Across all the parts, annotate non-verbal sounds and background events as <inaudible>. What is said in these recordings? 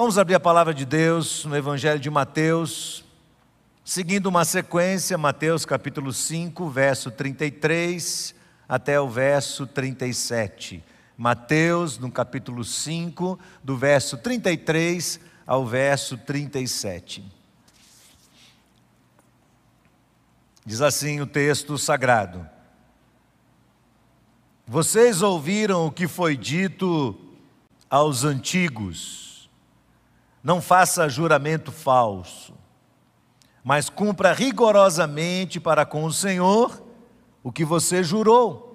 Vamos abrir a palavra de Deus no Evangelho de Mateus, seguindo uma sequência, Mateus capítulo 5, verso 33 até o verso 37. Mateus, no capítulo 5, do verso 33 ao verso 37. Diz assim o texto sagrado: Vocês ouviram o que foi dito aos antigos não faça juramento falso, mas cumpra rigorosamente para com o Senhor o que você jurou.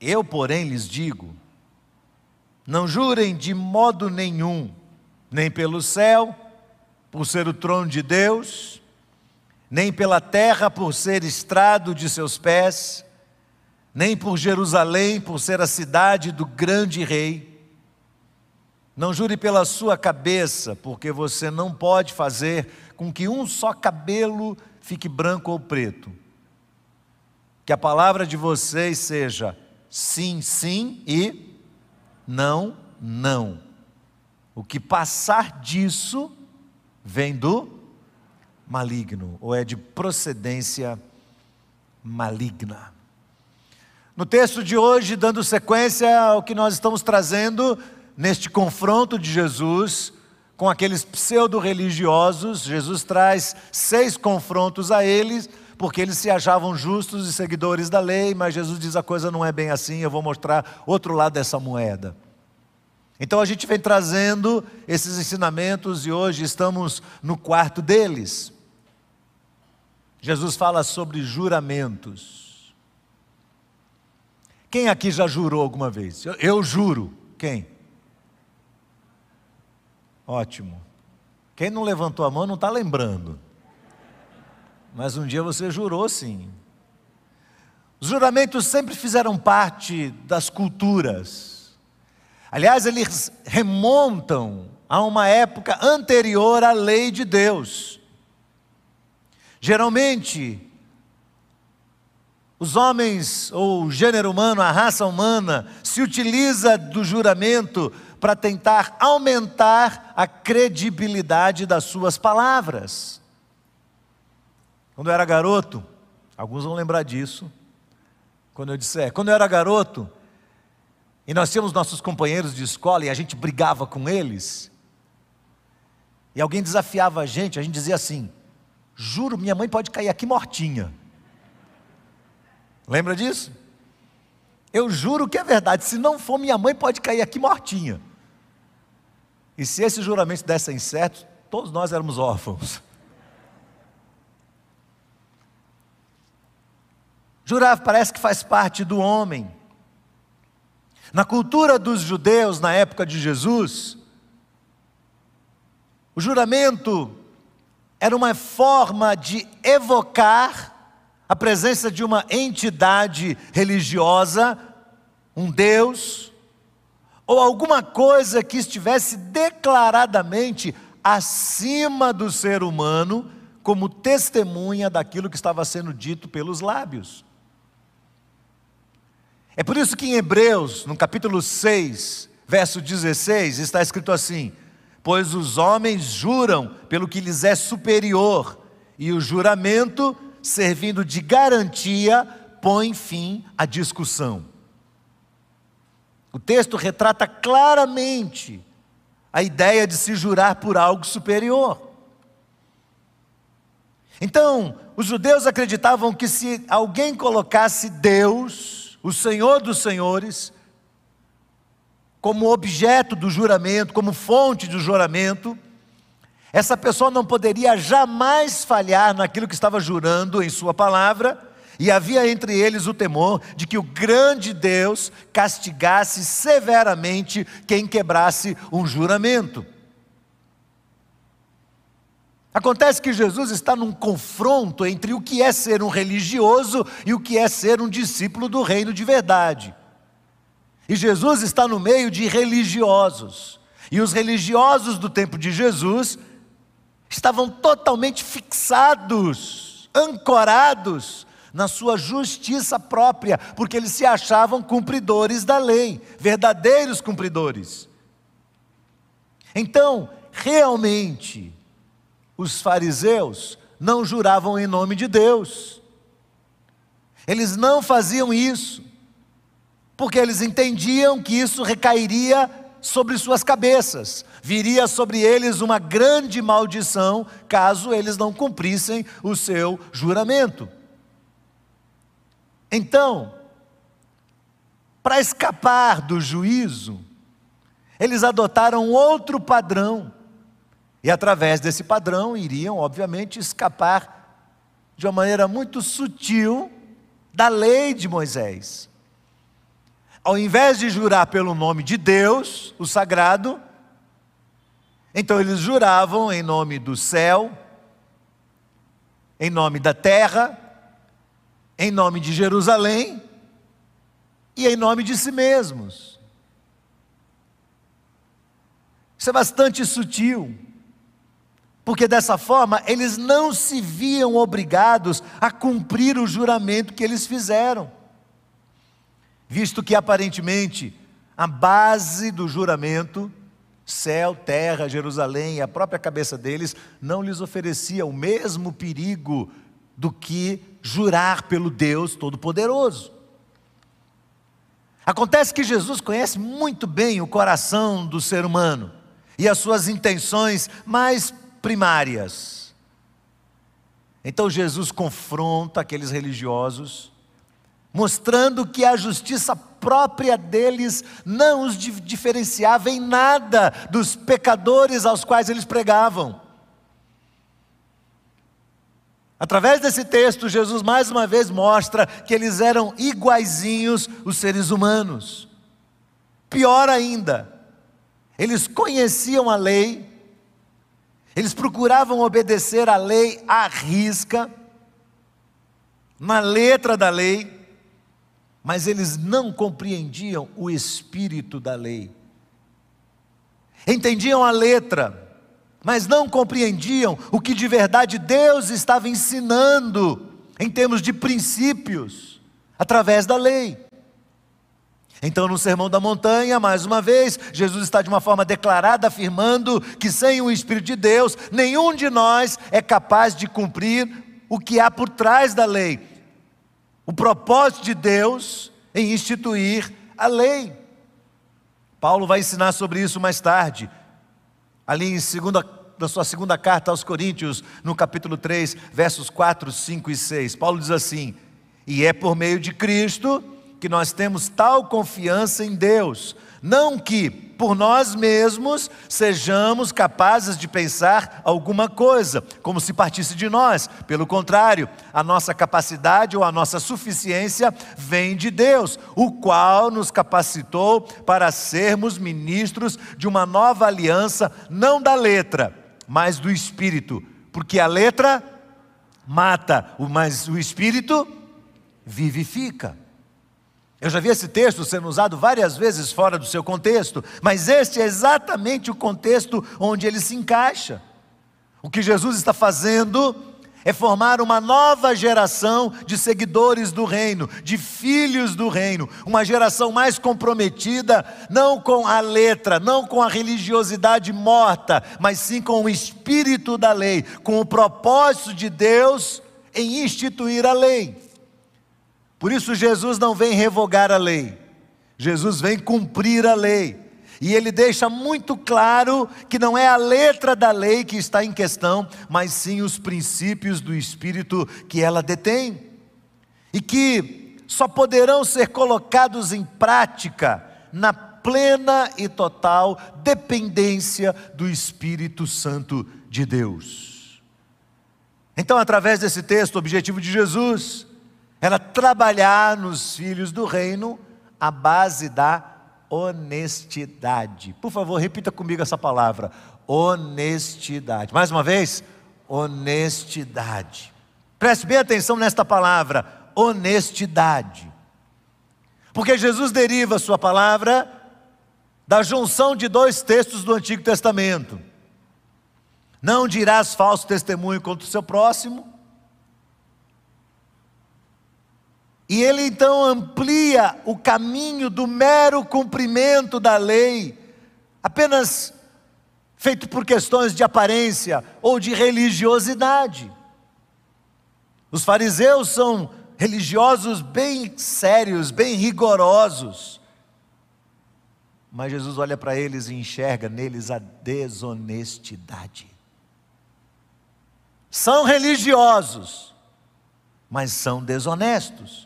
Eu, porém, lhes digo: não jurem de modo nenhum, nem pelo céu, por ser o trono de Deus, nem pela terra, por ser estrado de seus pés, nem por Jerusalém, por ser a cidade do grande rei não jure pela sua cabeça, porque você não pode fazer com que um só cabelo fique branco ou preto. Que a palavra de vocês seja sim, sim e não, não. O que passar disso vem do maligno, ou é de procedência maligna. No texto de hoje, dando sequência ao que nós estamos trazendo, neste confronto de Jesus com aqueles pseudo-religiosos, Jesus traz seis confrontos a eles, porque eles se achavam justos e seguidores da lei, mas Jesus diz a coisa não é bem assim, eu vou mostrar outro lado dessa moeda. Então a gente vem trazendo esses ensinamentos e hoje estamos no quarto deles. Jesus fala sobre juramentos. Quem aqui já jurou alguma vez? Eu, eu juro. Quem? Ótimo. Quem não levantou a mão não está lembrando. Mas um dia você jurou sim. Os juramentos sempre fizeram parte das culturas. Aliás, eles remontam a uma época anterior à lei de Deus. Geralmente, os homens, ou o gênero humano, a raça humana, se utiliza do juramento para tentar aumentar a credibilidade das suas palavras. Quando eu era garoto, alguns vão lembrar disso, quando eu disser, quando eu era garoto, e nós tínhamos nossos companheiros de escola e a gente brigava com eles, e alguém desafiava a gente, a gente dizia assim: juro, minha mãe pode cair aqui mortinha. Lembra disso? Eu juro que é verdade. Se não for, minha mãe pode cair aqui mortinha. E se esses juramentos dessem certo, todos nós éramos órfãos. Jurar parece que faz parte do homem. Na cultura dos judeus, na época de Jesus, o juramento era uma forma de evocar a presença de uma entidade religiosa, um Deus, ou alguma coisa que estivesse declaradamente acima do ser humano, como testemunha daquilo que estava sendo dito pelos lábios. É por isso que em Hebreus, no capítulo 6, verso 16, está escrito assim: Pois os homens juram pelo que lhes é superior, e o juramento servindo de garantia, põe fim à discussão. O texto retrata claramente a ideia de se jurar por algo superior. Então, os judeus acreditavam que se alguém colocasse Deus, o Senhor dos Senhores, como objeto do juramento, como fonte do juramento, essa pessoa não poderia jamais falhar naquilo que estava jurando em Sua palavra, e havia entre eles o temor de que o grande Deus castigasse severamente quem quebrasse um juramento. Acontece que Jesus está num confronto entre o que é ser um religioso e o que é ser um discípulo do reino de verdade. E Jesus está no meio de religiosos. E os religiosos do tempo de Jesus estavam totalmente fixados, ancorados na sua justiça própria, porque eles se achavam cumpridores da lei, verdadeiros cumpridores. Então, realmente, os fariseus não juravam em nome de Deus. Eles não faziam isso, porque eles entendiam que isso recairia sobre suas cabeças, viria sobre eles uma grande maldição caso eles não cumprissem o seu juramento. Então, para escapar do juízo, eles adotaram outro padrão. E através desse padrão iriam, obviamente, escapar de uma maneira muito sutil da lei de Moisés. Ao invés de jurar pelo nome de Deus, o sagrado, então eles juravam em nome do céu, em nome da terra, em nome de Jerusalém e em nome de si mesmos. Isso é bastante sutil, porque dessa forma eles não se viam obrigados a cumprir o juramento que eles fizeram, visto que aparentemente a base do juramento, céu, terra, Jerusalém e a própria cabeça deles, não lhes oferecia o mesmo perigo do que jurar pelo Deus Todo-Poderoso. Acontece que Jesus conhece muito bem o coração do ser humano e as suas intenções mais primárias. Então Jesus confronta aqueles religiosos, mostrando que a justiça própria deles não os diferenciava em nada dos pecadores aos quais eles pregavam. Através desse texto, Jesus mais uma vez mostra que eles eram iguaizinhos os seres humanos. Pior ainda, eles conheciam a lei, eles procuravam obedecer a lei à risca, na letra da lei, mas eles não compreendiam o espírito da lei. Entendiam a letra, mas não compreendiam o que de verdade Deus estava ensinando em termos de princípios, através da lei. Então, no Sermão da Montanha, mais uma vez, Jesus está de uma forma declarada afirmando que sem o Espírito de Deus, nenhum de nós é capaz de cumprir o que há por trás da lei. O propósito de Deus em instituir a lei. Paulo vai ensinar sobre isso mais tarde ali em segunda, na sua segunda carta aos Coríntios, no capítulo 3, versos 4, 5 e 6. Paulo diz assim: E é por meio de Cristo que nós temos tal confiança em Deus, não que por nós mesmos sejamos capazes de pensar alguma coisa, como se partisse de nós. Pelo contrário, a nossa capacidade ou a nossa suficiência vem de Deus, o qual nos capacitou para sermos ministros de uma nova aliança, não da letra, mas do espírito, porque a letra mata, mas o espírito vivifica. Eu já vi esse texto sendo usado várias vezes fora do seu contexto, mas este é exatamente o contexto onde ele se encaixa. O que Jesus está fazendo é formar uma nova geração de seguidores do reino, de filhos do reino, uma geração mais comprometida, não com a letra, não com a religiosidade morta, mas sim com o espírito da lei, com o propósito de Deus em instituir a lei. Por isso, Jesus não vem revogar a lei, Jesus vem cumprir a lei. E ele deixa muito claro que não é a letra da lei que está em questão, mas sim os princípios do Espírito que ela detém. E que só poderão ser colocados em prática na plena e total dependência do Espírito Santo de Deus. Então, através desse texto, o objetivo de Jesus era trabalhar nos filhos do reino a base da honestidade. Por favor, repita comigo essa palavra: honestidade. Mais uma vez, honestidade. Preste bem atenção nesta palavra, honestidade. Porque Jesus deriva a sua palavra da junção de dois textos do Antigo Testamento. Não dirás falso testemunho contra o seu próximo E ele então amplia o caminho do mero cumprimento da lei, apenas feito por questões de aparência ou de religiosidade. Os fariseus são religiosos bem sérios, bem rigorosos. Mas Jesus olha para eles e enxerga neles a desonestidade. São religiosos, mas são desonestos.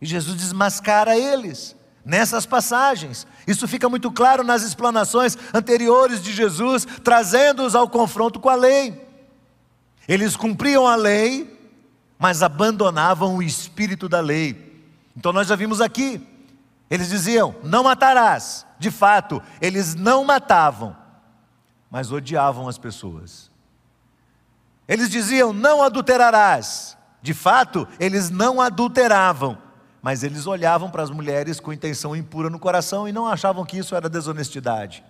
E Jesus desmascara eles nessas passagens. Isso fica muito claro nas explanações anteriores de Jesus, trazendo-os ao confronto com a lei. Eles cumpriam a lei, mas abandonavam o espírito da lei. Então nós já vimos aqui, eles diziam: não matarás. De fato, eles não matavam, mas odiavam as pessoas. Eles diziam: não adulterarás. De fato, eles não adulteravam, mas eles olhavam para as mulheres com intenção impura no coração e não achavam que isso era desonestidade.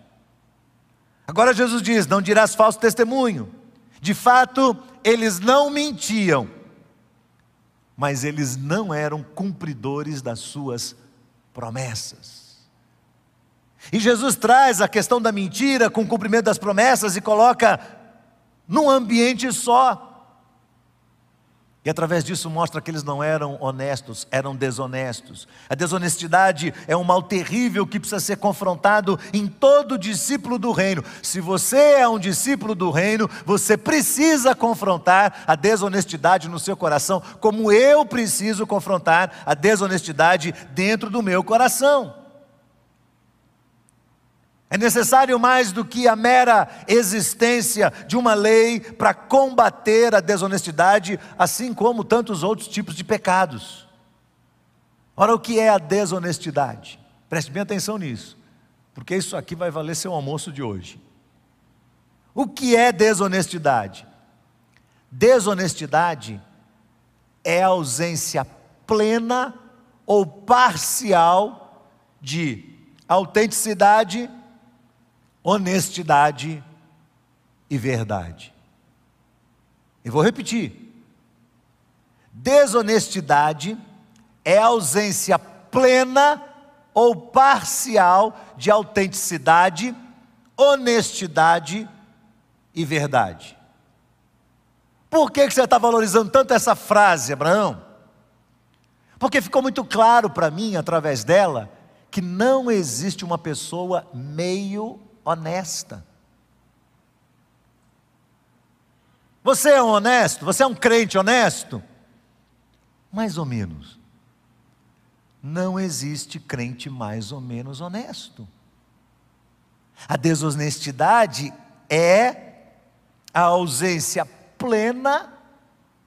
Agora Jesus diz: Não dirás falso testemunho. De fato, eles não mentiam, mas eles não eram cumpridores das suas promessas. E Jesus traz a questão da mentira com o cumprimento das promessas e coloca num ambiente só. E através disso mostra que eles não eram honestos, eram desonestos. A desonestidade é um mal terrível que precisa ser confrontado em todo discípulo do reino. Se você é um discípulo do reino, você precisa confrontar a desonestidade no seu coração, como eu preciso confrontar a desonestidade dentro do meu coração. É necessário mais do que a mera existência de uma lei para combater a desonestidade, assim como tantos outros tipos de pecados. Ora, o que é a desonestidade? Preste bem atenção nisso, porque isso aqui vai valer seu almoço de hoje. O que é desonestidade? Desonestidade é a ausência plena ou parcial de autenticidade honestidade e verdade. E vou repetir: desonestidade é ausência plena ou parcial de autenticidade, honestidade e verdade. Por que você está valorizando tanto essa frase, Abraão? Porque ficou muito claro para mim, através dela, que não existe uma pessoa meio honesta. Você é honesto? Você é um crente honesto? Mais ou menos. Não existe crente mais ou menos honesto. A desonestidade é a ausência plena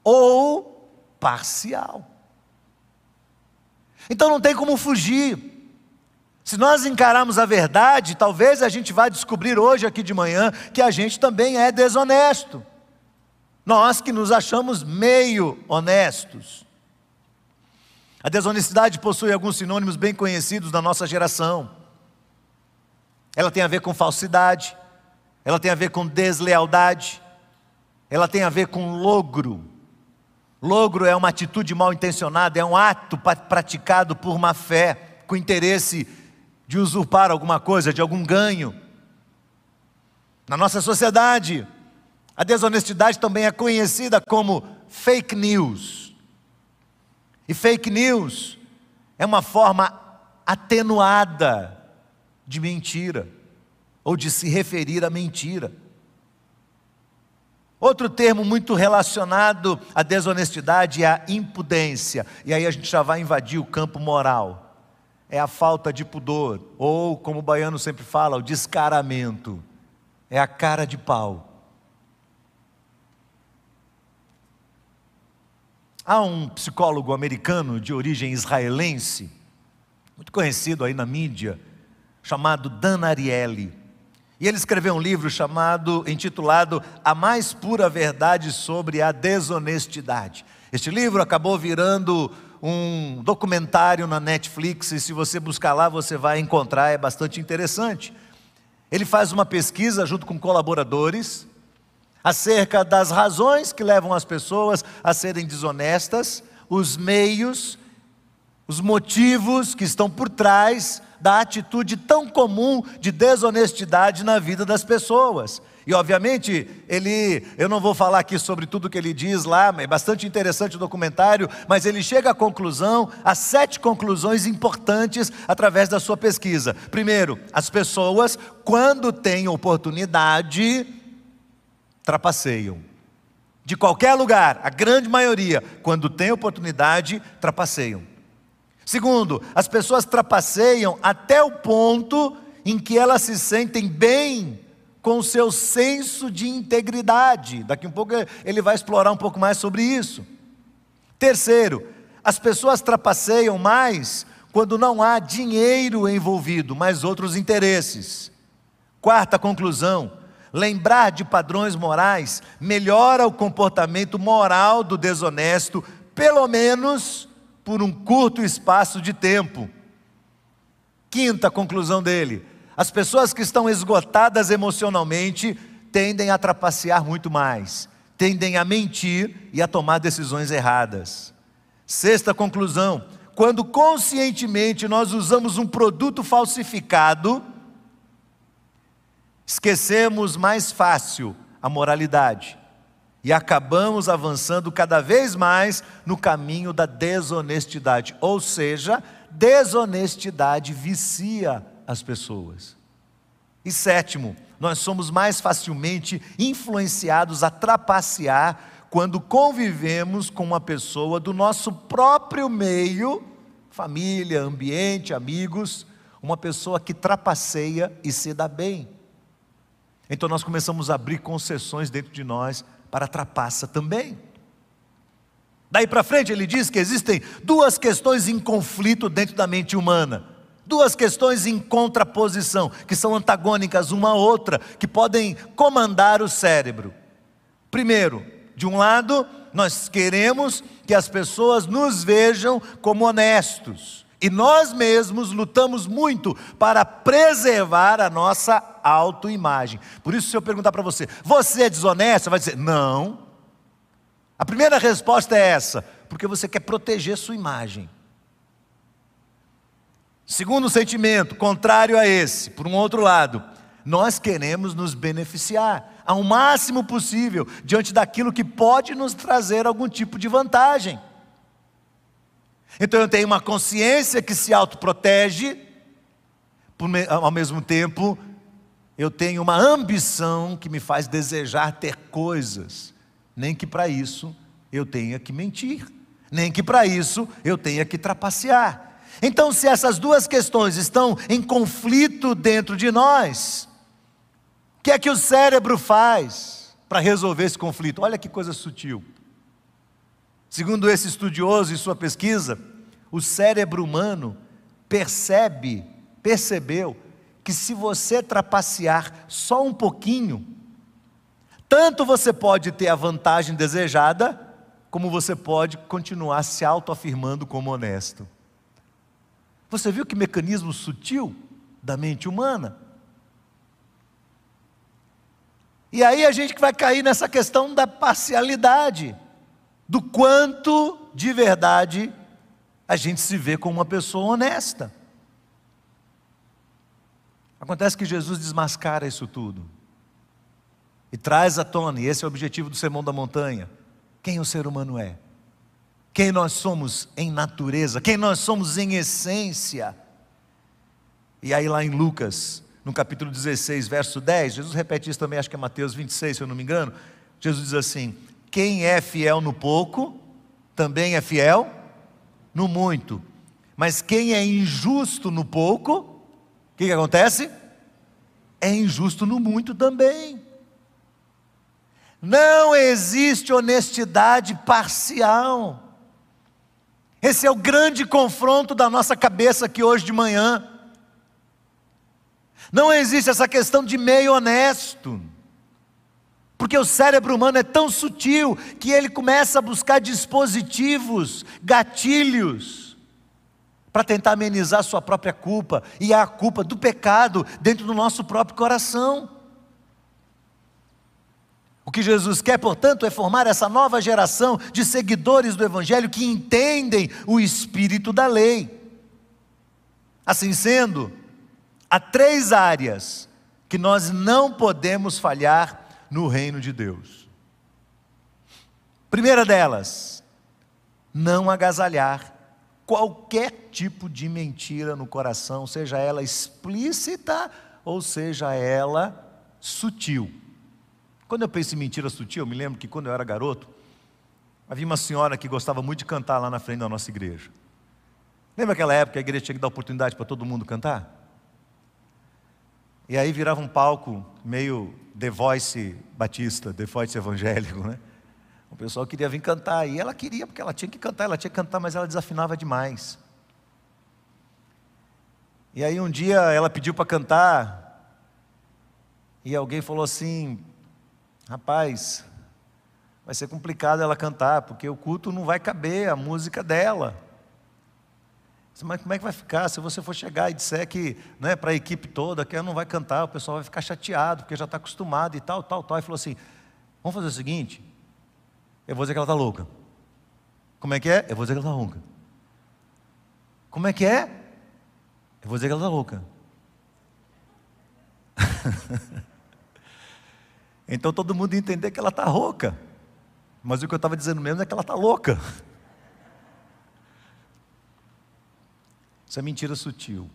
ou parcial. Então não tem como fugir. Se nós encararmos a verdade, talvez a gente vá descobrir hoje aqui de manhã que a gente também é desonesto. Nós que nos achamos meio honestos. A desonestidade possui alguns sinônimos bem conhecidos da nossa geração. Ela tem a ver com falsidade, ela tem a ver com deslealdade, ela tem a ver com logro. Logro é uma atitude mal intencionada, é um ato praticado por má fé, com interesse de usurpar alguma coisa, de algum ganho. Na nossa sociedade, a desonestidade também é conhecida como fake news. E fake news é uma forma atenuada de mentira, ou de se referir à mentira. Outro termo muito relacionado à desonestidade é a impudência, e aí a gente já vai invadir o campo moral é a falta de pudor, ou, como o baiano sempre fala, o descaramento, é a cara de pau. Há um psicólogo americano de origem israelense, muito conhecido aí na mídia, chamado Dan Ariely. E ele escreveu um livro chamado, intitulado A Mais Pura Verdade sobre a Desonestidade. Este livro acabou virando um documentário na Netflix, e se você buscar lá, você vai encontrar, é bastante interessante. Ele faz uma pesquisa junto com colaboradores acerca das razões que levam as pessoas a serem desonestas, os meios os motivos que estão por trás da atitude tão comum de desonestidade na vida das pessoas. E obviamente, ele, eu não vou falar aqui sobre tudo que ele diz lá, é bastante interessante o documentário, mas ele chega à conclusão, a sete conclusões importantes através da sua pesquisa. Primeiro, as pessoas, quando têm oportunidade, trapaceiam. De qualquer lugar, a grande maioria, quando tem oportunidade, trapaceiam. Segundo, as pessoas trapaceiam até o ponto em que elas se sentem bem com seu senso de integridade. Daqui um pouco ele vai explorar um pouco mais sobre isso. Terceiro, as pessoas trapaceiam mais quando não há dinheiro envolvido, mas outros interesses. Quarta conclusão: lembrar de padrões morais melhora o comportamento moral do desonesto, pelo menos por um curto espaço de tempo. Quinta conclusão dele: as pessoas que estão esgotadas emocionalmente tendem a trapacear muito mais, tendem a mentir e a tomar decisões erradas. Sexta conclusão: quando conscientemente nós usamos um produto falsificado, esquecemos mais fácil a moralidade e acabamos avançando cada vez mais no caminho da desonestidade, ou seja, desonestidade vicia as pessoas. E sétimo, nós somos mais facilmente influenciados a trapacear quando convivemos com uma pessoa do nosso próprio meio, família, ambiente, amigos, uma pessoa que trapaceia e se dá bem. Então nós começamos a abrir concessões dentro de nós para a trapaça também. Daí para frente ele diz que existem duas questões em conflito dentro da mente humana duas questões em contraposição, que são antagônicas uma à outra, que podem comandar o cérebro. Primeiro, de um lado, nós queremos que as pessoas nos vejam como honestos. E nós mesmos lutamos muito para preservar a nossa autoimagem. Por isso, se eu perguntar para você, você é desonesto? Vai dizer, não. A primeira resposta é essa, porque você quer proteger sua imagem. Segundo sentimento, contrário a esse, por um outro lado, nós queremos nos beneficiar ao máximo possível diante daquilo que pode nos trazer algum tipo de vantagem. Então eu tenho uma consciência que se autoprotege, ao mesmo tempo eu tenho uma ambição que me faz desejar ter coisas, nem que para isso eu tenha que mentir, nem que para isso eu tenha que trapacear. Então, se essas duas questões estão em conflito dentro de nós, o que é que o cérebro faz para resolver esse conflito? Olha que coisa sutil. Segundo esse estudioso e sua pesquisa, o cérebro humano percebe, percebeu, que se você trapacear só um pouquinho, tanto você pode ter a vantagem desejada, como você pode continuar se autoafirmando como honesto. Você viu que mecanismo sutil da mente humana? E aí a gente vai cair nessa questão da parcialidade, do quanto de verdade a gente se vê como uma pessoa honesta. Acontece que Jesus desmascara isso tudo e traz à tona, e esse é o objetivo do Sermão da Montanha: quem o ser humano é quem nós somos em natureza, quem nós somos em essência. E aí, lá em Lucas, no capítulo 16, verso 10, Jesus repete isso também, acho que é Mateus 26, se eu não me engano. Jesus diz assim: Quem é fiel no pouco, também é fiel no muito. Mas quem é injusto no pouco, o que, que acontece? É injusto no muito também. Não existe honestidade parcial. Esse é o grande confronto da nossa cabeça aqui hoje de manhã. Não existe essa questão de meio honesto. Porque o cérebro humano é tão sutil que ele começa a buscar dispositivos, gatilhos, para tentar amenizar sua própria culpa e a culpa do pecado dentro do nosso próprio coração. O que Jesus quer, portanto, é formar essa nova geração de seguidores do Evangelho que entendem o espírito da lei. Assim sendo, há três áreas que nós não podemos falhar no reino de Deus. Primeira delas, não agasalhar qualquer tipo de mentira no coração, seja ela explícita ou seja ela sutil. Quando eu penso em mentira sutil, eu me lembro que quando eu era garoto, havia uma senhora que gostava muito de cantar lá na frente da nossa igreja. Lembra aquela época que a igreja tinha que dar oportunidade para todo mundo cantar? E aí virava um palco meio The Voice batista, The Voice evangélico, né? O pessoal queria vir cantar, e ela queria, porque ela tinha que cantar, ela tinha que cantar, mas ela desafinava demais. E aí um dia ela pediu para cantar, e alguém falou assim: rapaz, vai ser complicado ela cantar, porque o culto não vai caber a música dela. Mas como é que vai ficar se você for chegar e disser que né, para a equipe toda que ela não vai cantar, o pessoal vai ficar chateado, porque já está acostumado e tal, tal, tal. E falou assim: vamos fazer o seguinte, eu vou dizer que ela está louca. Como é que é? Eu vou dizer que ela está louca. Como é que é? Eu vou dizer que ela está louca. <laughs> então todo mundo ia entender que ela está rouca. Mas o que eu estava dizendo mesmo é que ela está louca. Isso é mentira sutil.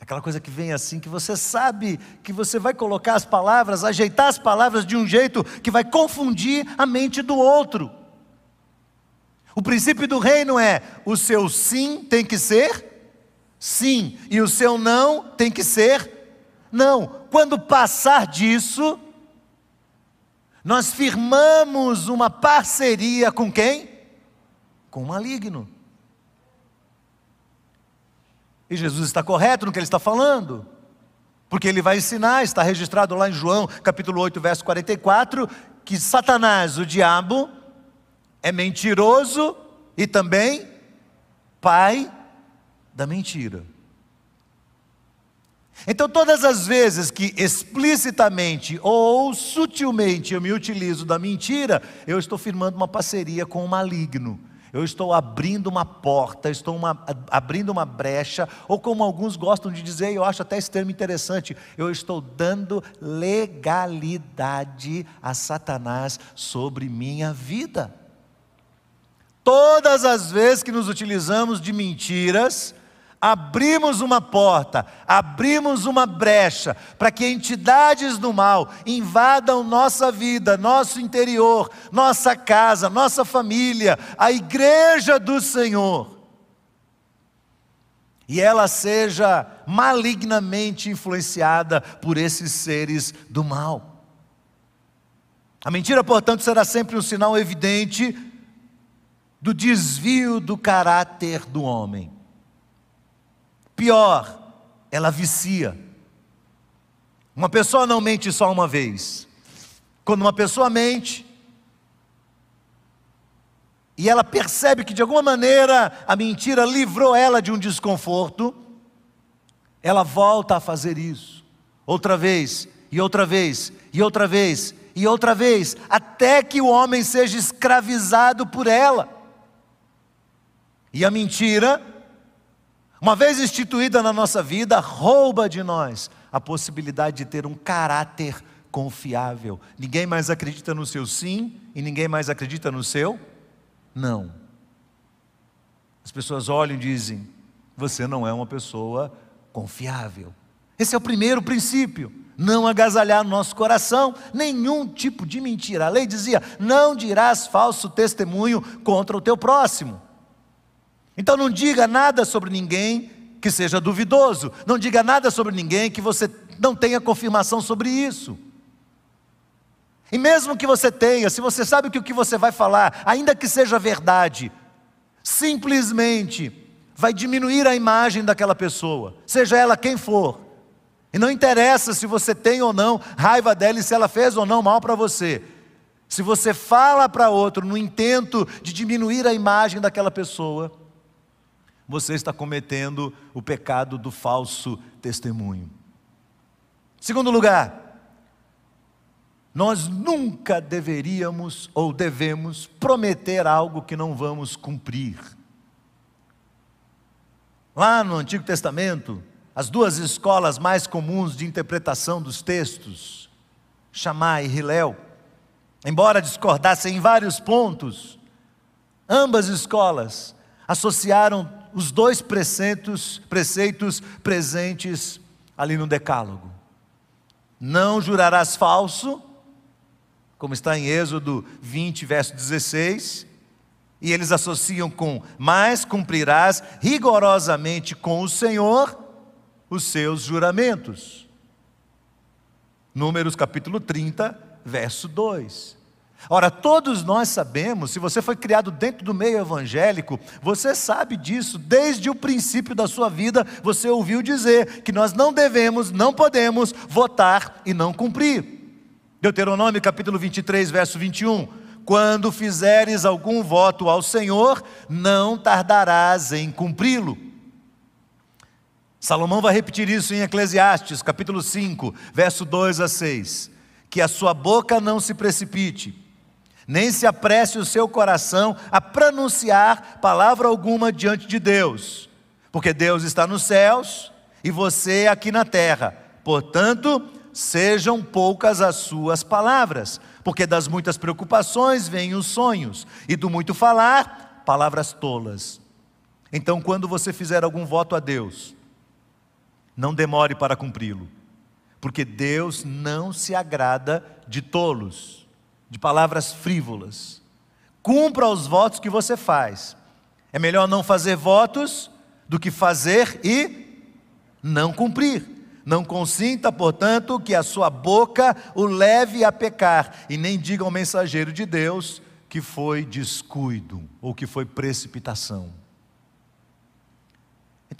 Aquela coisa que vem assim, que você sabe que você vai colocar as palavras, ajeitar as palavras de um jeito que vai confundir a mente do outro. O princípio do reino é: o seu sim tem que ser sim, e o seu não tem que ser não. Quando passar disso, nós firmamos uma parceria com quem? Com o maligno. E Jesus está correto no que ele está falando. Porque ele vai ensinar, está registrado lá em João, capítulo 8, verso 44, que Satanás, o diabo, é mentiroso e também pai da mentira. Então, todas as vezes que explicitamente ou sutilmente eu me utilizo da mentira, eu estou firmando uma parceria com o maligno eu estou abrindo uma porta, estou uma, abrindo uma brecha, ou como alguns gostam de dizer, eu acho até esse termo interessante, eu estou dando legalidade a Satanás sobre minha vida. Todas as vezes que nos utilizamos de mentiras, abrimos uma porta, abrimos uma brecha para que entidades do mal invadam nossa vida, nosso interior, nossa casa, nossa família, a igreja do Senhor. E ela seja malignamente influenciada por esses seres do mal. A mentira, portanto, será sempre um sinal evidente do desvio do caráter do homem. Pior, ela vicia. Uma pessoa não mente só uma vez. Quando uma pessoa mente, e ela percebe que de alguma maneira a mentira livrou ela de um desconforto, ela volta a fazer isso, outra vez, e outra vez, e outra vez, e outra vez, até que o homem seja escravizado por ela. E a mentira uma vez instituída na nossa vida, rouba de nós a possibilidade de ter um caráter confiável. Ninguém mais acredita no seu sim e ninguém mais acredita no seu não. As pessoas olham e dizem: você não é uma pessoa confiável. Esse é o primeiro princípio. Não agasalhar no nosso coração nenhum tipo de mentira. A lei dizia: não dirás falso testemunho contra o teu próximo. Então não diga nada sobre ninguém que seja duvidoso, não diga nada sobre ninguém que você não tenha confirmação sobre isso. E mesmo que você tenha, se você sabe que o que você vai falar, ainda que seja verdade, simplesmente vai diminuir a imagem daquela pessoa, seja ela quem for. E não interessa se você tem ou não raiva dela e se ela fez ou não mal para você. Se você fala para outro no intento de diminuir a imagem daquela pessoa, você está cometendo o pecado do falso testemunho. Segundo lugar, nós nunca deveríamos ou devemos prometer algo que não vamos cumprir. Lá no Antigo Testamento, as duas escolas mais comuns de interpretação dos textos, Shammai e Hillel, embora discordassem em vários pontos, ambas escolas associaram os dois preceitos, preceitos presentes ali no Decálogo. Não jurarás falso, como está em Êxodo 20, verso 16, e eles associam com, mas cumprirás rigorosamente com o Senhor os seus juramentos. Números capítulo 30, verso 2. Ora, todos nós sabemos, se você foi criado dentro do meio evangélico, você sabe disso, desde o princípio da sua vida, você ouviu dizer que nós não devemos, não podemos votar e não cumprir. Deuteronômio capítulo 23, verso 21. Quando fizeres algum voto ao Senhor, não tardarás em cumpri-lo. Salomão vai repetir isso em Eclesiastes, capítulo 5, verso 2 a 6. Que a sua boca não se precipite, nem se apresse o seu coração a pronunciar palavra alguma diante de Deus, porque Deus está nos céus e você aqui na terra. Portanto, sejam poucas as suas palavras, porque das muitas preocupações vêm os sonhos, e do muito falar, palavras tolas. Então, quando você fizer algum voto a Deus, não demore para cumpri-lo, porque Deus não se agrada de tolos, de palavras frívolas. Cumpra os votos que você faz. É melhor não fazer votos do que fazer e não cumprir. Não consinta, portanto, que a sua boca o leve a pecar, e nem diga ao mensageiro de Deus que foi descuido ou que foi precipitação.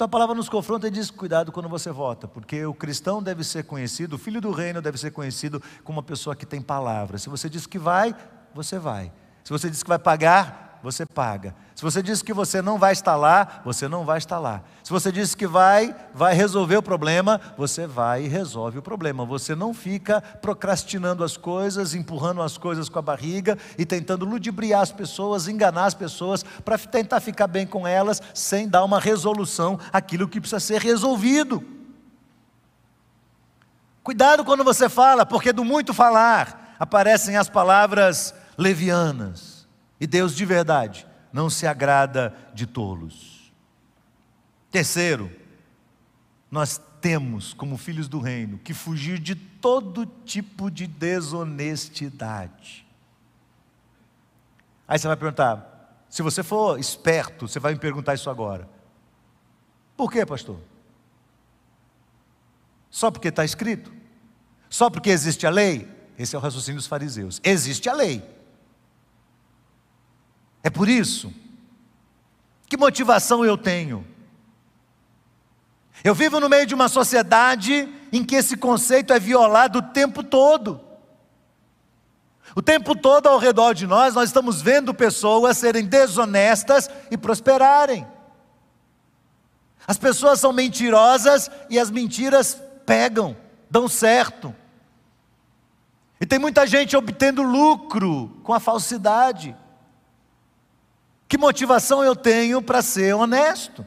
Então a palavra nos confronta e diz: cuidado quando você vota, porque o cristão deve ser conhecido, o filho do reino deve ser conhecido como uma pessoa que tem palavra. Se você diz que vai, você vai. Se você diz que vai pagar, você paga. Se você diz que você não vai estar lá, você não vai estar lá. Se você diz que vai, vai resolver o problema, você vai e resolve o problema. Você não fica procrastinando as coisas, empurrando as coisas com a barriga e tentando ludibriar as pessoas, enganar as pessoas para tentar ficar bem com elas, sem dar uma resolução àquilo que precisa ser resolvido. Cuidado quando você fala, porque do muito falar aparecem as palavras levianas. E Deus de verdade não se agrada de tolos. Terceiro, nós temos, como filhos do reino, que fugir de todo tipo de desonestidade. Aí você vai perguntar, se você for esperto, você vai me perguntar isso agora. Por quê, pastor? Só porque está escrito? Só porque existe a lei? Esse é o raciocínio dos fariseus. Existe a lei. É por isso. Que motivação eu tenho? Eu vivo no meio de uma sociedade em que esse conceito é violado o tempo todo. O tempo todo ao redor de nós, nós estamos vendo pessoas serem desonestas e prosperarem. As pessoas são mentirosas e as mentiras pegam, dão certo. E tem muita gente obtendo lucro com a falsidade. Que motivação eu tenho para ser honesto?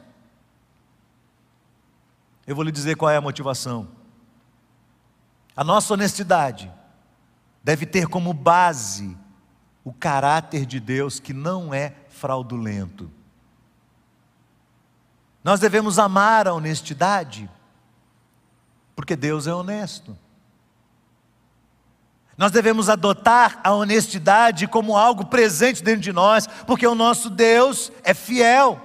Eu vou lhe dizer qual é a motivação. A nossa honestidade deve ter como base o caráter de Deus que não é fraudulento. Nós devemos amar a honestidade, porque Deus é honesto. Nós devemos adotar a honestidade como algo presente dentro de nós, porque o nosso Deus é fiel.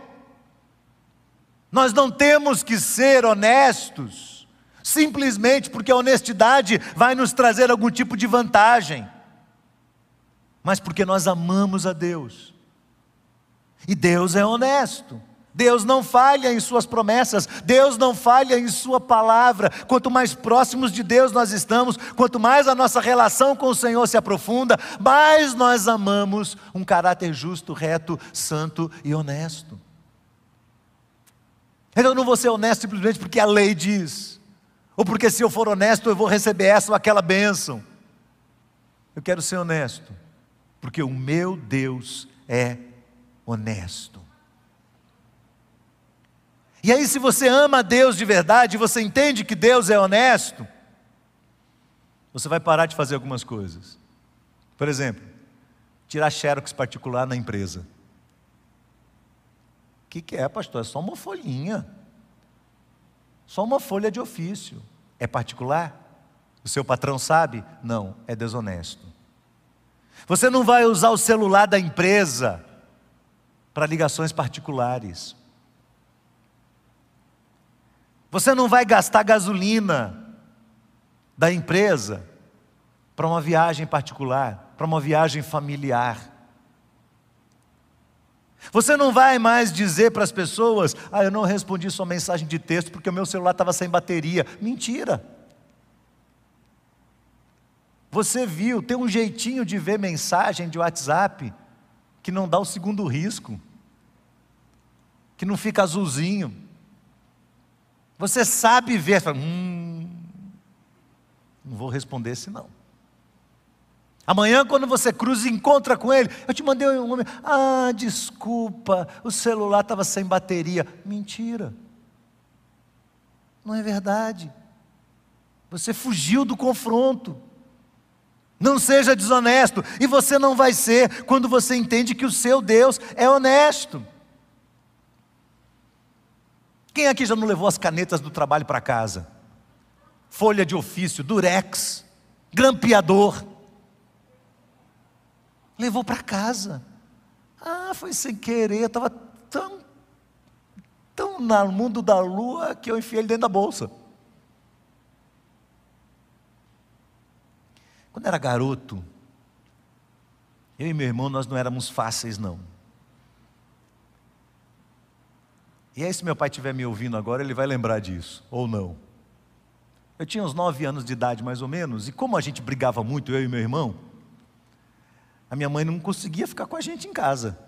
Nós não temos que ser honestos, simplesmente porque a honestidade vai nos trazer algum tipo de vantagem, mas porque nós amamos a Deus. E Deus é honesto. Deus não falha em Suas promessas, Deus não falha em Sua palavra. Quanto mais próximos de Deus nós estamos, quanto mais a nossa relação com o Senhor se aprofunda, mais nós amamos um caráter justo, reto, santo e honesto. Eu não vou ser honesto simplesmente porque a lei diz, ou porque se eu for honesto eu vou receber essa ou aquela bênção. Eu quero ser honesto, porque o meu Deus é honesto. E aí, se você ama Deus de verdade, você entende que Deus é honesto, você vai parar de fazer algumas coisas. Por exemplo, tirar xerox particular na empresa. O que, que é, pastor? É só uma folhinha. Só uma folha de ofício. É particular? O seu patrão sabe? Não, é desonesto. Você não vai usar o celular da empresa para ligações particulares. Você não vai gastar gasolina da empresa para uma viagem particular, para uma viagem familiar. Você não vai mais dizer para as pessoas: ah, eu não respondi sua mensagem de texto porque o meu celular estava sem bateria. Mentira. Você viu, tem um jeitinho de ver mensagem de WhatsApp que não dá o segundo risco, que não fica azulzinho. Você sabe ver, fala, hum, não vou responder esse não. Amanhã, quando você cruza e encontra com ele, eu te mandei um nome. Ah, desculpa, o celular estava sem bateria. Mentira. Não é verdade. Você fugiu do confronto. Não seja desonesto. E você não vai ser quando você entende que o seu Deus é honesto. Quem aqui já não levou as canetas do trabalho para casa? Folha de ofício, durex, grampeador. Levou para casa. Ah, foi sem querer, estava tão, tão no mundo da lua que eu enfiei ele dentro da bolsa. Quando era garoto, eu e meu irmão, nós não éramos fáceis, não. E aí, se meu pai estiver me ouvindo agora, ele vai lembrar disso, ou não. Eu tinha uns nove anos de idade, mais ou menos, e como a gente brigava muito, eu e meu irmão, a minha mãe não conseguia ficar com a gente em casa.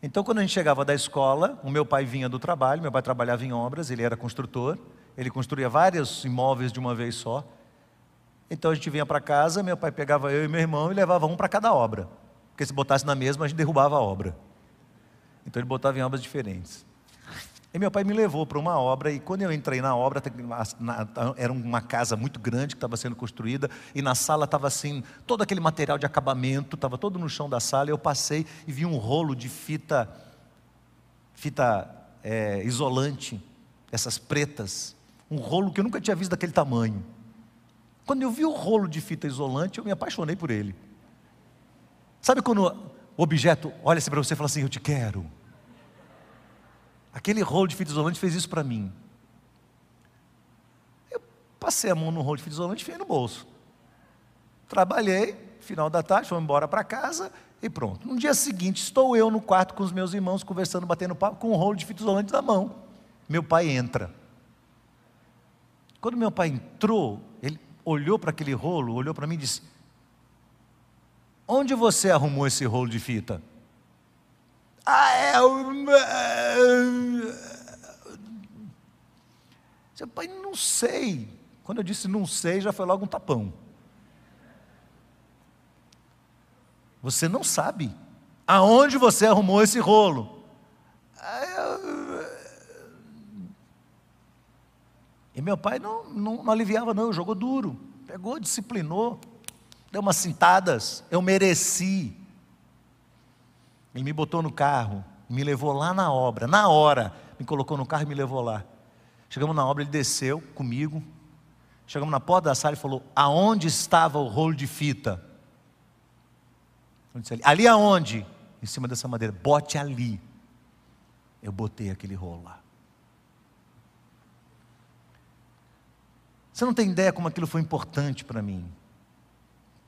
Então, quando a gente chegava da escola, o meu pai vinha do trabalho, meu pai trabalhava em obras, ele era construtor, ele construía vários imóveis de uma vez só. Então a gente vinha para casa, meu pai pegava eu e meu irmão e levava um para cada obra. Porque se botasse na mesma, a gente derrubava a obra. Então ele botava em obras diferentes. E meu pai me levou para uma obra, e quando eu entrei na obra, era uma casa muito grande que estava sendo construída, e na sala estava assim, todo aquele material de acabamento, estava todo no chão da sala, e eu passei e vi um rolo de fita, fita é, isolante, essas pretas, um rolo que eu nunca tinha visto daquele tamanho. Quando eu vi o rolo de fita isolante, eu me apaixonei por ele. Sabe quando o objeto olha para você e fala assim: Eu te quero. Aquele rolo de fita isolante fez isso para mim. Eu passei a mão no rolo de fita isolante e fiquei no bolso. Trabalhei, final da tarde, fomos embora para casa e pronto. No dia seguinte, estou eu no quarto com os meus irmãos, conversando, batendo papo, com um rolo de fita isolante na mão. Meu pai entra. Quando meu pai entrou, ele olhou para aquele rolo, olhou para mim e disse: Onde você arrumou esse rolo de fita? Ah, é. Seu pai, não sei. Quando eu disse não sei, já foi logo um tapão. Você não sabe aonde você arrumou esse rolo. E meu pai não, não, não aliviava, não, jogou duro. Pegou, disciplinou, deu umas cintadas. Eu mereci. Me botou no carro, me levou lá na obra, na hora, me colocou no carro e me levou lá. Chegamos na obra, ele desceu comigo. Chegamos na porta da sala e falou: Aonde estava o rolo de fita? Eu disse, ali, ali aonde? Em cima dessa madeira. Bote ali. Eu botei aquele rolo lá. Você não tem ideia como aquilo foi importante para mim.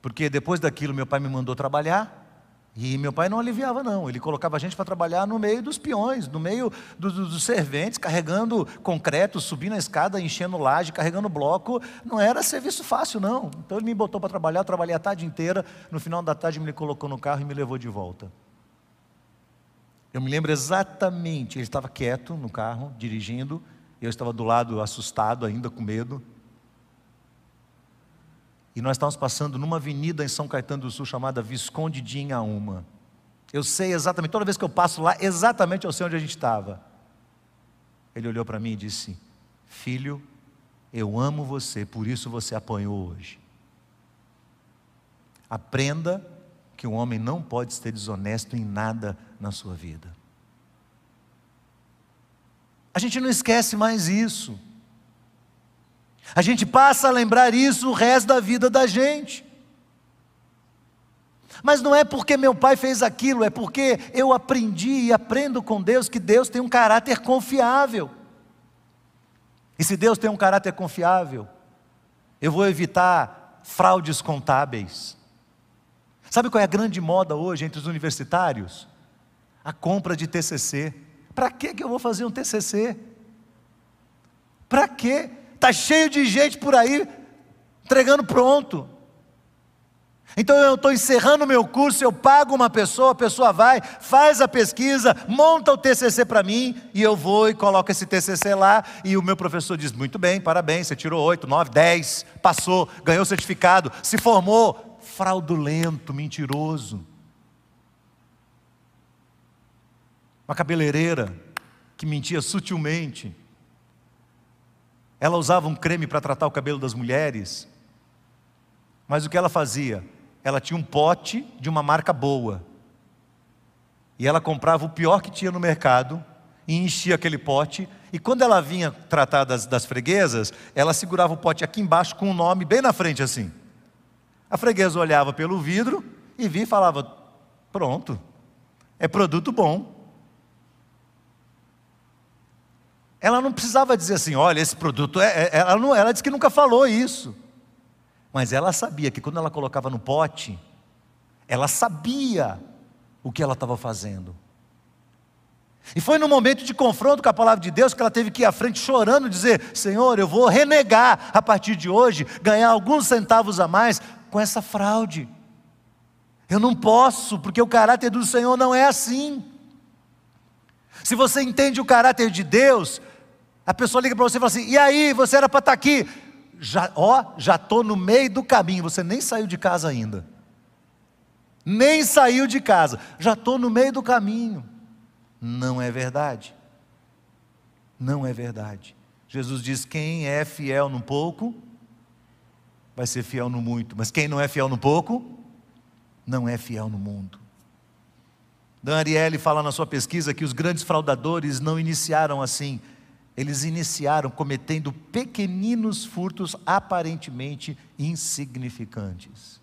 Porque depois daquilo meu pai me mandou trabalhar, e meu pai não aliviava, não. Ele colocava a gente para trabalhar no meio dos peões, no meio dos, dos serventes, carregando concreto, subindo a escada, enchendo laje, carregando bloco. Não era serviço fácil, não. Então ele me botou para trabalhar, eu trabalhei a tarde inteira. No final da tarde, me colocou no carro e me levou de volta. Eu me lembro exatamente, ele estava quieto no carro, dirigindo, eu estava do lado assustado, ainda com medo. E nós estávamos passando numa avenida em São Caetano do Sul chamada Visconde de Inhaúma. Eu sei exatamente, toda vez que eu passo lá, exatamente eu sei onde a gente estava. Ele olhou para mim e disse: Filho, eu amo você, por isso você apanhou hoje. Aprenda que um homem não pode ser desonesto em nada na sua vida. A gente não esquece mais isso. A gente passa a lembrar isso o resto da vida da gente. Mas não é porque meu pai fez aquilo, é porque eu aprendi e aprendo com Deus que Deus tem um caráter confiável. E se Deus tem um caráter confiável, eu vou evitar fraudes contábeis. Sabe qual é a grande moda hoje entre os universitários? A compra de TCC. Para que eu vou fazer um TCC? Para quê? Está cheio de gente por aí entregando pronto. Então eu estou encerrando o meu curso, eu pago uma pessoa, a pessoa vai, faz a pesquisa, monta o TCC para mim, e eu vou e coloco esse TCC lá, e o meu professor diz: muito bem, parabéns, você tirou 8, 9, 10, passou, ganhou o certificado, se formou. Fraudulento, mentiroso. Uma cabeleireira que mentia sutilmente. Ela usava um creme para tratar o cabelo das mulheres, mas o que ela fazia? ela tinha um pote de uma marca boa. E ela comprava o pior que tinha no mercado e enchia aquele pote. E quando ela vinha tratar das, das freguesas, ela segurava o pote aqui embaixo com o um nome bem na frente assim. A freguesa olhava pelo vidro e via e falava: Pronto, é produto bom. Ela não precisava dizer assim: Olha, esse produto é. é ela, não, ela disse que nunca falou isso. Mas ela sabia que quando ela colocava no pote, ela sabia o que ela estava fazendo. E foi no momento de confronto com a palavra de Deus que ela teve que ir à frente chorando, dizer: Senhor, eu vou renegar a partir de hoje, ganhar alguns centavos a mais com essa fraude. Eu não posso, porque o caráter do Senhor não é assim. Se você entende o caráter de Deus, a pessoa liga para você e fala assim: e aí, você era para estar tá aqui? já, ó, já estou no meio do caminho, você nem saiu de casa ainda. Nem saiu de casa, já estou no meio do caminho. Não é verdade. Não é verdade. Jesus diz: quem é fiel no pouco, vai ser fiel no muito, mas quem não é fiel no pouco, não é fiel no mundo. Dan Ariely fala na sua pesquisa que os grandes fraudadores não iniciaram assim, eles iniciaram cometendo pequeninos furtos aparentemente insignificantes.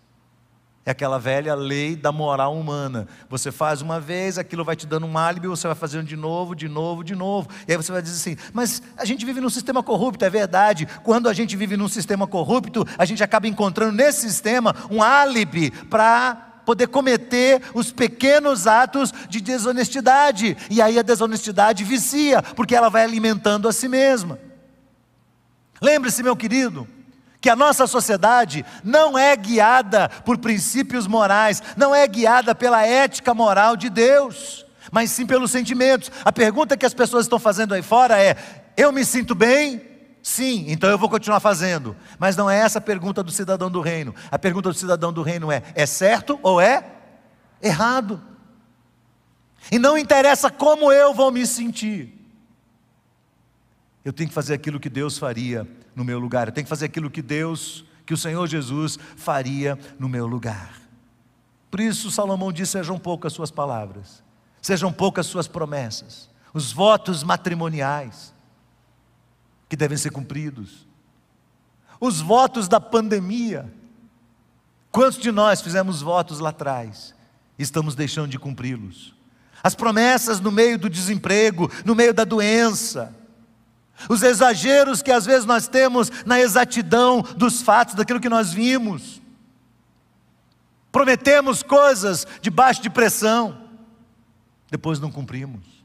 É aquela velha lei da moral humana. Você faz uma vez, aquilo vai te dando um álibi, você vai fazendo de novo, de novo, de novo. E aí você vai dizer assim: mas a gente vive num sistema corrupto, é verdade. Quando a gente vive num sistema corrupto, a gente acaba encontrando nesse sistema um álibi para poder cometer os pequenos atos de desonestidade. E aí a desonestidade vicia, porque ela vai alimentando a si mesma. Lembre-se, meu querido, que a nossa sociedade não é guiada por princípios morais, não é guiada pela ética moral de Deus, mas sim pelos sentimentos. A pergunta que as pessoas estão fazendo aí fora é: eu me sinto bem? Sim, então eu vou continuar fazendo. Mas não é essa a pergunta do cidadão do reino. A pergunta do cidadão do reino é: é certo ou é errado? E não interessa como eu vou me sentir. Eu tenho que fazer aquilo que Deus faria no meu lugar. Eu tenho que fazer aquilo que Deus, que o Senhor Jesus faria no meu lugar. Por isso Salomão diz: sejam poucas as suas palavras, sejam poucas as suas promessas, os votos matrimoniais que devem ser cumpridos. Os votos da pandemia. Quantos de nós fizemos votos lá atrás estamos deixando de cumpri-los? As promessas no meio do desemprego, no meio da doença. Os exageros que às vezes nós temos na exatidão dos fatos, daquilo que nós vimos. Prometemos coisas debaixo de pressão, depois não cumprimos.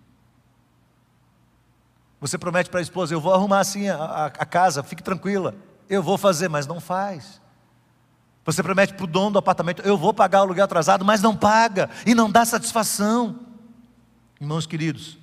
Você promete para a esposa: eu vou arrumar assim a, a, a casa, fique tranquila, eu vou fazer, mas não faz. Você promete para o dono do apartamento: eu vou pagar o aluguel atrasado, mas não paga e não dá satisfação. Irmãos queridos,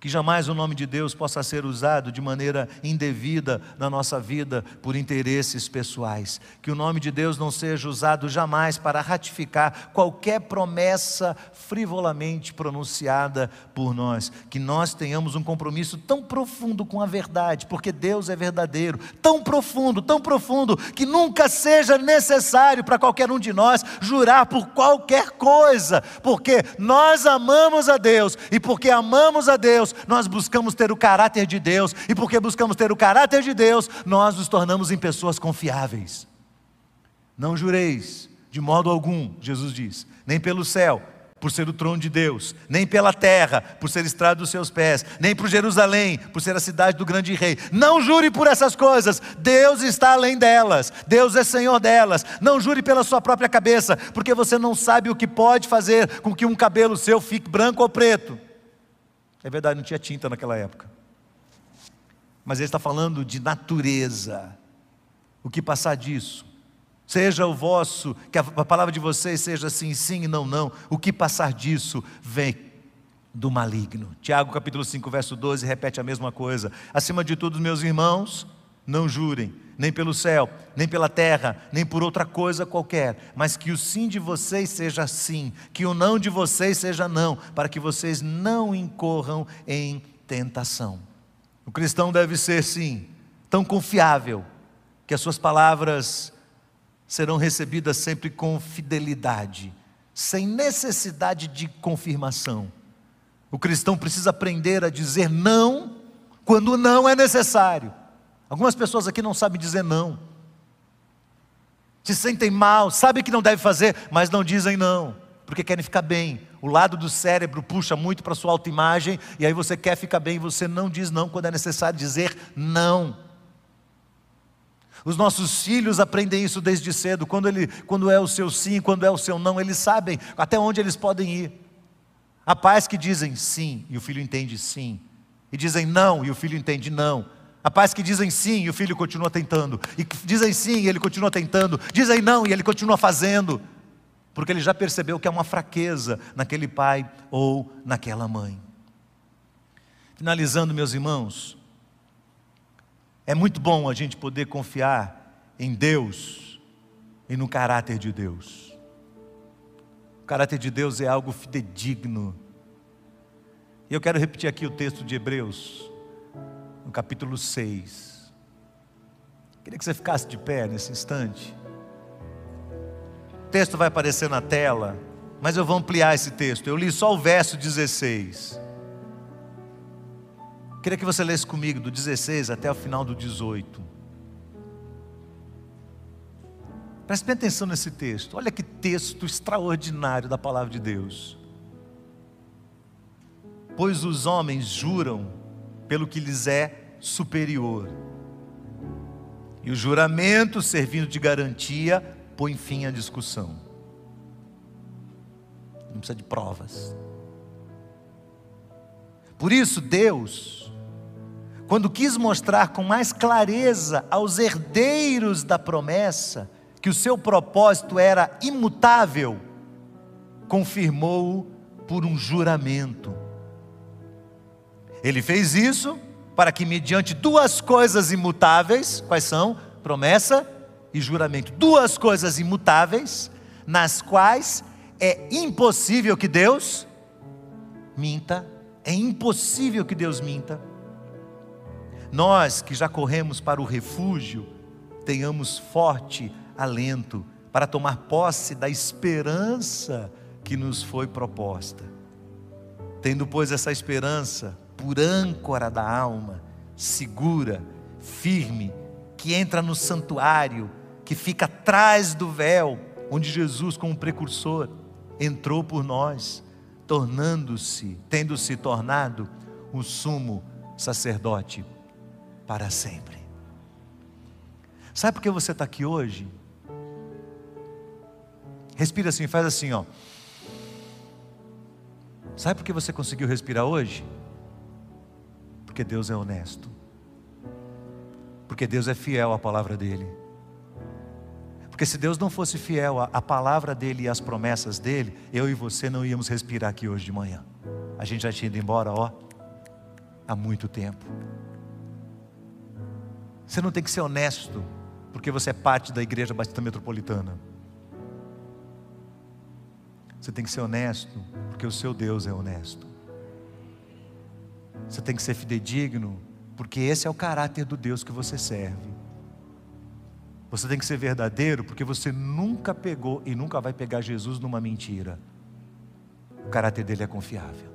Que jamais o nome de Deus possa ser usado de maneira indevida na nossa vida por interesses pessoais. Que o nome de Deus não seja usado jamais para ratificar qualquer promessa frivolamente pronunciada por nós. Que nós tenhamos um compromisso tão profundo com a verdade, porque Deus é verdadeiro, tão profundo, tão profundo, que nunca seja necessário para qualquer um de nós jurar por qualquer coisa, porque nós amamos a Deus e porque amamos a Deus Deus, nós buscamos ter o caráter de Deus, e porque buscamos ter o caráter de Deus, nós nos tornamos em pessoas confiáveis. Não jureis de modo algum, Jesus diz, nem pelo céu, por ser o trono de Deus, nem pela terra, por ser estrada dos seus pés, nem por Jerusalém, por ser a cidade do grande rei. Não jure por essas coisas, Deus está além delas, Deus é Senhor delas. Não jure pela sua própria cabeça, porque você não sabe o que pode fazer com que um cabelo seu fique branco ou preto. É verdade, não tinha tinta naquela época. Mas ele está falando de natureza. O que passar disso? Seja o vosso, que a palavra de vocês seja sim, sim e não, não. O que passar disso vem do maligno. Tiago capítulo 5, verso 12 repete a mesma coisa. Acima de tudo, meus irmãos, não jurem, nem pelo céu, nem pela terra, nem por outra coisa qualquer, mas que o sim de vocês seja sim, que o não de vocês seja não, para que vocês não incorram em tentação. O cristão deve ser, sim, tão confiável que as suas palavras serão recebidas sempre com fidelidade, sem necessidade de confirmação. O cristão precisa aprender a dizer não quando não é necessário. Algumas pessoas aqui não sabem dizer não. Se sentem mal, sabem que não deve fazer, mas não dizem não, porque querem ficar bem. O lado do cérebro puxa muito para a sua autoimagem, e aí você quer ficar bem e você não diz não quando é necessário dizer não. Os nossos filhos aprendem isso desde cedo, quando, ele, quando é o seu sim, quando é o seu não, eles sabem até onde eles podem ir. Há pais que dizem sim e o filho entende sim, e dizem não e o filho entende não. Há pais que dizem sim e o filho continua tentando, e dizem sim e ele continua tentando, dizem não e ele continua fazendo, porque ele já percebeu que há uma fraqueza naquele pai ou naquela mãe. Finalizando, meus irmãos, é muito bom a gente poder confiar em Deus e no caráter de Deus. O caráter de Deus é algo fidedigno. E eu quero repetir aqui o texto de Hebreus, no capítulo 6. Queria que você ficasse de pé nesse instante. O texto vai aparecer na tela, mas eu vou ampliar esse texto. Eu li só o verso 16. Queria que você lesse comigo do 16 até o final do 18. Preste bem atenção nesse texto. Olha que texto extraordinário da palavra de Deus. Pois os homens juram pelo que lhes é superior. E o juramento, servindo de garantia, põe fim à discussão. Não precisa de provas. Por isso, Deus, quando quis mostrar com mais clareza aos herdeiros da promessa que o seu propósito era imutável, confirmou-o por um juramento. Ele fez isso para que, mediante duas coisas imutáveis, quais são? Promessa e juramento. Duas coisas imutáveis, nas quais é impossível que Deus minta, é impossível que Deus minta. Nós que já corremos para o refúgio, tenhamos forte alento para tomar posse da esperança que nos foi proposta. Tendo, pois, essa esperança, por âncora da alma, segura, firme, que entra no santuário, que fica atrás do véu, onde Jesus, como precursor, entrou por nós, tornando-se, tendo se tornado o sumo sacerdote para sempre. Sabe por que você está aqui hoje? Respira assim, faz assim, ó. Sabe por que você conseguiu respirar hoje? Porque Deus é honesto. Porque Deus é fiel à palavra dEle. Porque se Deus não fosse fiel à palavra dEle e às promessas dEle, eu e você não íamos respirar aqui hoje de manhã. A gente já tinha ido embora, ó, há muito tempo. Você não tem que ser honesto, porque você é parte da Igreja Batista Metropolitana. Você tem que ser honesto, porque o seu Deus é honesto. Você tem que ser fidedigno, porque esse é o caráter do Deus que você serve. Você tem que ser verdadeiro, porque você nunca pegou e nunca vai pegar Jesus numa mentira. O caráter dele é confiável.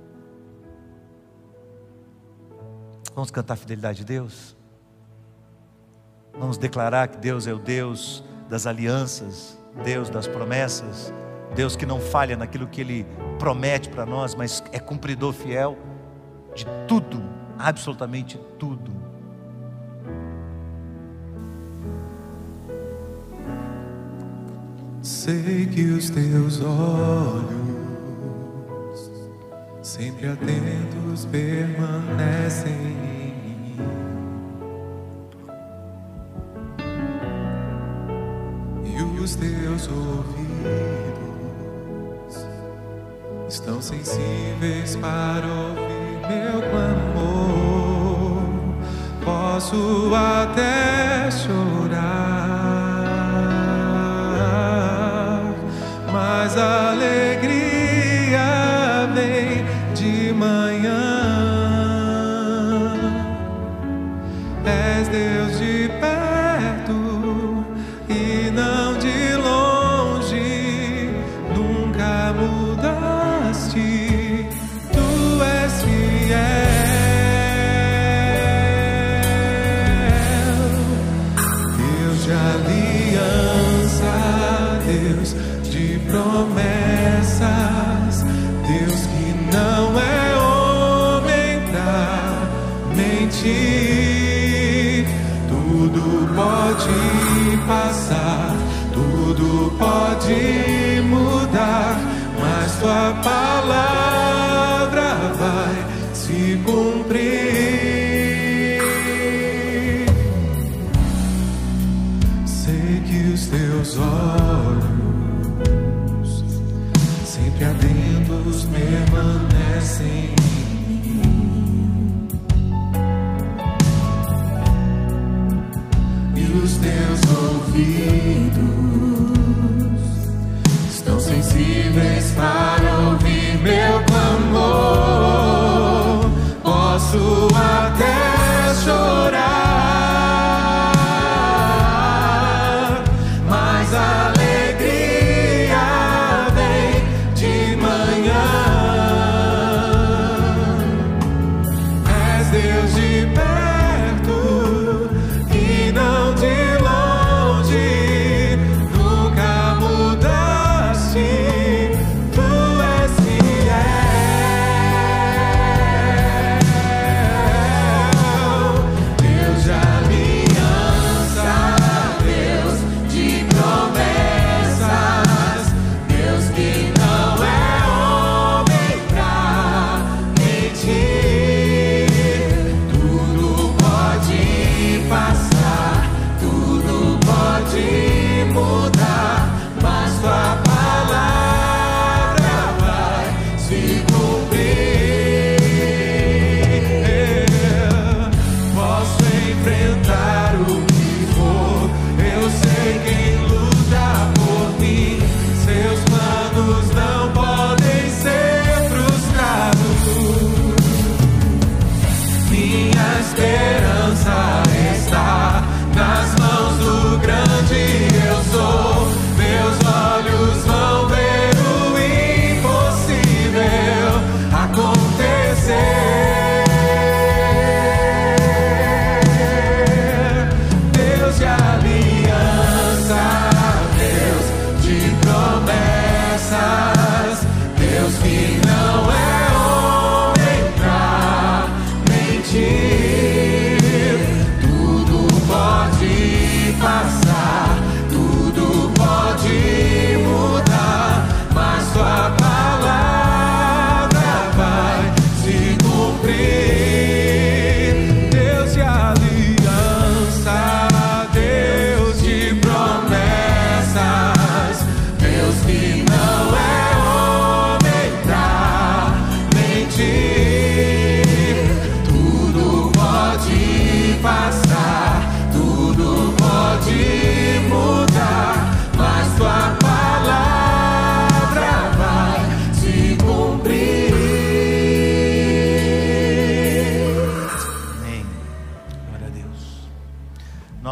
Vamos cantar a fidelidade de Deus? Vamos declarar que Deus é o Deus das alianças, Deus das promessas, Deus que não falha naquilo que Ele promete para nós, mas é cumpridor fiel de tudo, absolutamente tudo. Sei que os teus olhos, sempre atentos, permanecem em mim. E os teus ouvidos estão sensíveis para ouvir meu clamor. Posso até chorar, mas a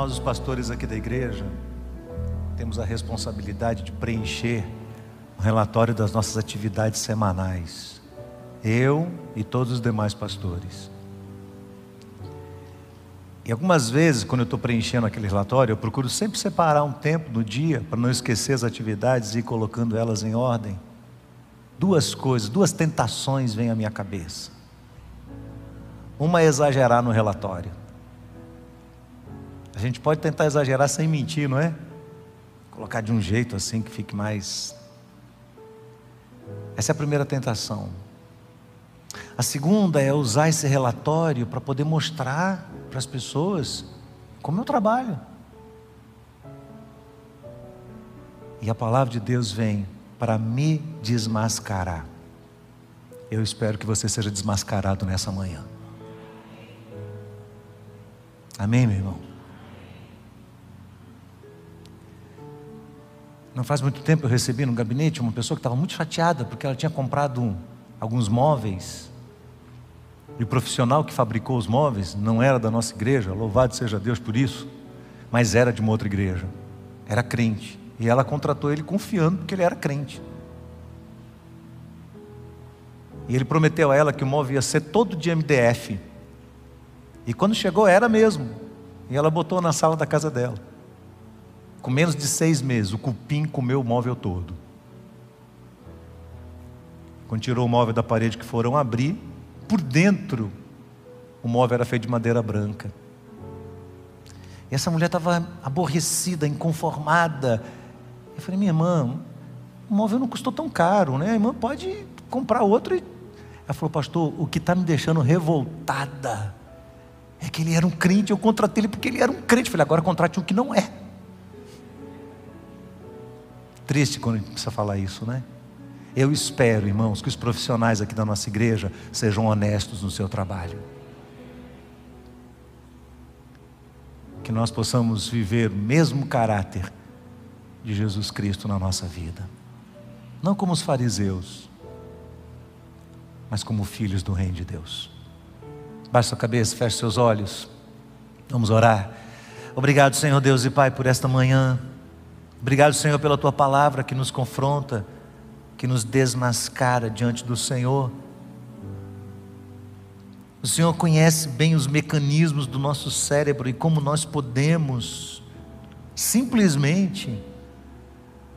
Nós, os pastores aqui da igreja, temos a responsabilidade de preencher o relatório das nossas atividades semanais. Eu e todos os demais pastores. E algumas vezes, quando eu estou preenchendo aquele relatório, eu procuro sempre separar um tempo no dia para não esquecer as atividades e ir colocando elas em ordem. Duas coisas, duas tentações vêm à minha cabeça. Uma é exagerar no relatório. Gente pode tentar exagerar sem mentir, não é? Colocar de um jeito assim que fique mais. Essa é a primeira tentação. A segunda é usar esse relatório para poder mostrar para as pessoas como eu trabalho. E a palavra de Deus vem para me desmascarar. Eu espero que você seja desmascarado nessa manhã. Amém, meu irmão? Não faz muito tempo eu recebi no gabinete uma pessoa que estava muito chateada porque ela tinha comprado alguns móveis e o profissional que fabricou os móveis não era da nossa igreja, louvado seja Deus por isso, mas era de uma outra igreja, era crente. E ela contratou ele confiando porque ele era crente. E ele prometeu a ela que o móvel ia ser todo de MDF. E quando chegou, era mesmo. E ela botou na sala da casa dela. Com menos de seis meses, o cupim comeu o móvel todo. Quando tirou o móvel da parede que foram abrir, por dentro, o móvel era feito de madeira branca. E essa mulher estava aborrecida, inconformada. Eu falei, minha irmã, o móvel não custou tão caro, né? A irmã pode comprar outro. Ela falou, pastor, o que está me deixando revoltada é que ele era um crente, eu contratei ele porque ele era um crente. Eu falei, agora contrate um que não é. Triste quando a gente precisa falar isso, né? Eu espero, irmãos, que os profissionais aqui da nossa igreja sejam honestos no seu trabalho. Que nós possamos viver o mesmo caráter de Jesus Cristo na nossa vida. Não como os fariseus, mas como filhos do Reino de Deus. Baixe sua cabeça, feche seus olhos. Vamos orar. Obrigado, Senhor Deus e Pai, por esta manhã. Obrigado, Senhor, pela tua palavra que nos confronta que nos desmascara diante do Senhor. O Senhor conhece bem os mecanismos do nosso cérebro e como nós podemos simplesmente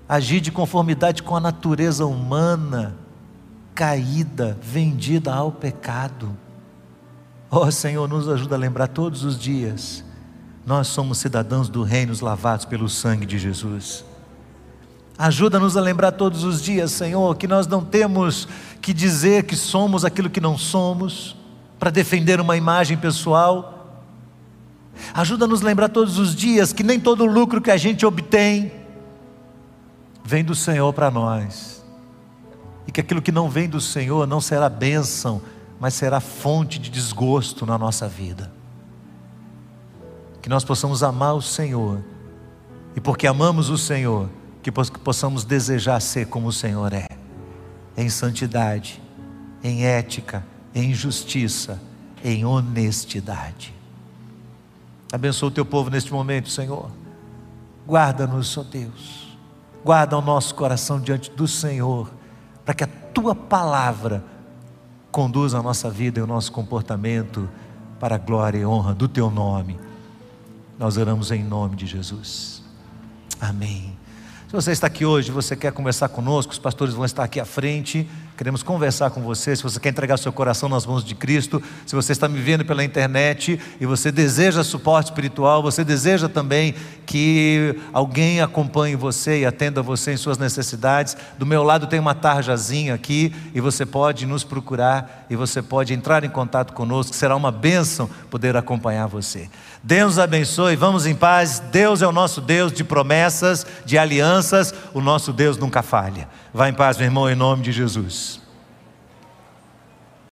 agir de conformidade com a natureza humana caída, vendida ao pecado. Ó oh, Senhor, nos ajuda a lembrar todos os dias. Nós somos cidadãos do reino lavados pelo sangue de Jesus. Ajuda-nos a lembrar todos os dias, Senhor, que nós não temos que dizer que somos aquilo que não somos, para defender uma imagem pessoal. Ajuda-nos a lembrar todos os dias que nem todo lucro que a gente obtém vem do Senhor para nós. E que aquilo que não vem do Senhor não será bênção, mas será fonte de desgosto na nossa vida. Que nós possamos amar o Senhor, e porque amamos o Senhor, que possamos desejar ser como o Senhor é, em santidade, em ética, em justiça, em honestidade. Abençoa o teu povo neste momento, Senhor. Guarda-nos, ó Deus. Guarda o nosso coração diante do Senhor, para que a tua palavra conduza a nossa vida e o nosso comportamento para a glória e honra do teu nome. Nós oramos em nome de Jesus. Amém. Se você está aqui hoje, você quer conversar conosco, os pastores vão estar aqui à frente. Queremos conversar com você. Se você quer entregar seu coração nas mãos de Cristo, se você está me vendo pela internet e você deseja suporte espiritual, você deseja também que alguém acompanhe você e atenda você em suas necessidades. Do meu lado tem uma tarjazinha aqui e você pode nos procurar e você pode entrar em contato conosco. Será uma bênção poder acompanhar você. Deus abençoe, vamos em paz. Deus é o nosso Deus de promessas, de alianças, o nosso Deus nunca falha. Vá em paz, meu irmão, em nome de Jesus.